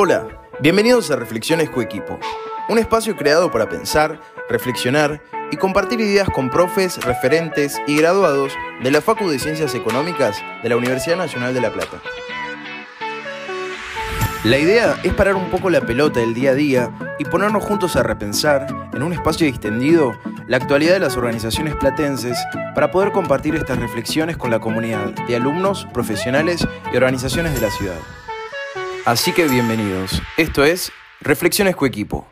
Hola, bienvenidos a Reflexiones Coequipo, un espacio creado para pensar, reflexionar y compartir ideas con profes, referentes y graduados de la Facu de Ciencias Económicas de la Universidad Nacional de La Plata. La idea es parar un poco la pelota del día a día y ponernos juntos a repensar, en un espacio distendido, la actualidad de las organizaciones platenses para poder compartir estas reflexiones con la comunidad de alumnos, profesionales y organizaciones de la ciudad. Así que bienvenidos. Esto es Reflexiones Coequipo.